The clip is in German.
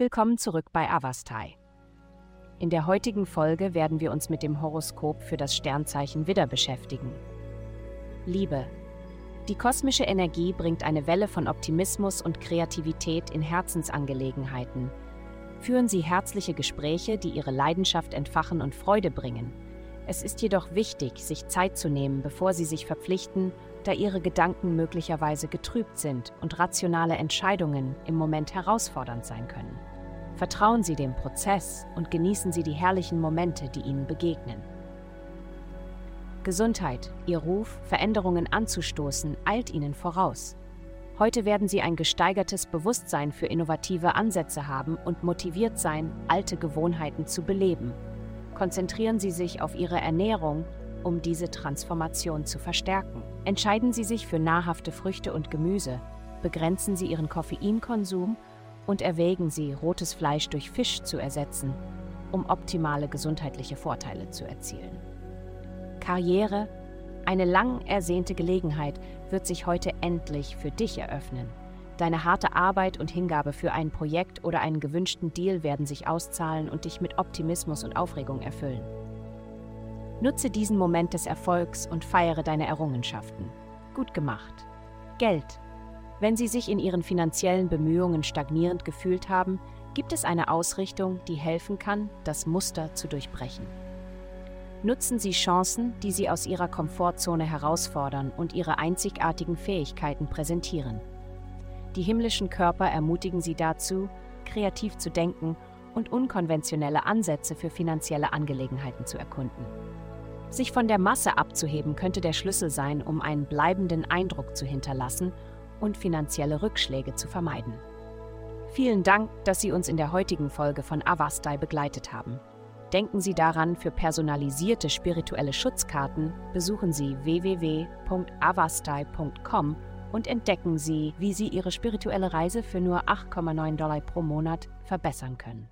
Willkommen zurück bei Avastai. In der heutigen Folge werden wir uns mit dem Horoskop für das Sternzeichen Widder beschäftigen. Liebe. Die kosmische Energie bringt eine Welle von Optimismus und Kreativität in Herzensangelegenheiten. Führen Sie herzliche Gespräche, die Ihre Leidenschaft entfachen und Freude bringen. Es ist jedoch wichtig, sich Zeit zu nehmen, bevor Sie sich verpflichten, da Ihre Gedanken möglicherweise getrübt sind und rationale Entscheidungen im Moment herausfordernd sein können. Vertrauen Sie dem Prozess und genießen Sie die herrlichen Momente, die Ihnen begegnen. Gesundheit, Ihr Ruf, Veränderungen anzustoßen, eilt Ihnen voraus. Heute werden Sie ein gesteigertes Bewusstsein für innovative Ansätze haben und motiviert sein, alte Gewohnheiten zu beleben. Konzentrieren Sie sich auf Ihre Ernährung, um diese Transformation zu verstärken. Entscheiden Sie sich für nahrhafte Früchte und Gemüse, begrenzen Sie Ihren Koffeinkonsum und erwägen Sie, rotes Fleisch durch Fisch zu ersetzen, um optimale gesundheitliche Vorteile zu erzielen. Karriere, eine lang ersehnte Gelegenheit wird sich heute endlich für dich eröffnen. Deine harte Arbeit und Hingabe für ein Projekt oder einen gewünschten Deal werden sich auszahlen und dich mit Optimismus und Aufregung erfüllen. Nutze diesen Moment des Erfolgs und feiere deine Errungenschaften. Gut gemacht. Geld. Wenn Sie sich in Ihren finanziellen Bemühungen stagnierend gefühlt haben, gibt es eine Ausrichtung, die helfen kann, das Muster zu durchbrechen. Nutzen Sie Chancen, die Sie aus Ihrer Komfortzone herausfordern und Ihre einzigartigen Fähigkeiten präsentieren. Die himmlischen Körper ermutigen Sie dazu, kreativ zu denken und unkonventionelle Ansätze für finanzielle Angelegenheiten zu erkunden. Sich von der Masse abzuheben könnte der Schlüssel sein, um einen bleibenden Eindruck zu hinterlassen und finanzielle Rückschläge zu vermeiden. Vielen Dank, dass Sie uns in der heutigen Folge von Avastai begleitet haben. Denken Sie daran, für personalisierte spirituelle Schutzkarten besuchen Sie www.avastai.com und entdecken Sie, wie Sie Ihre spirituelle Reise für nur 8,9 Dollar pro Monat verbessern können.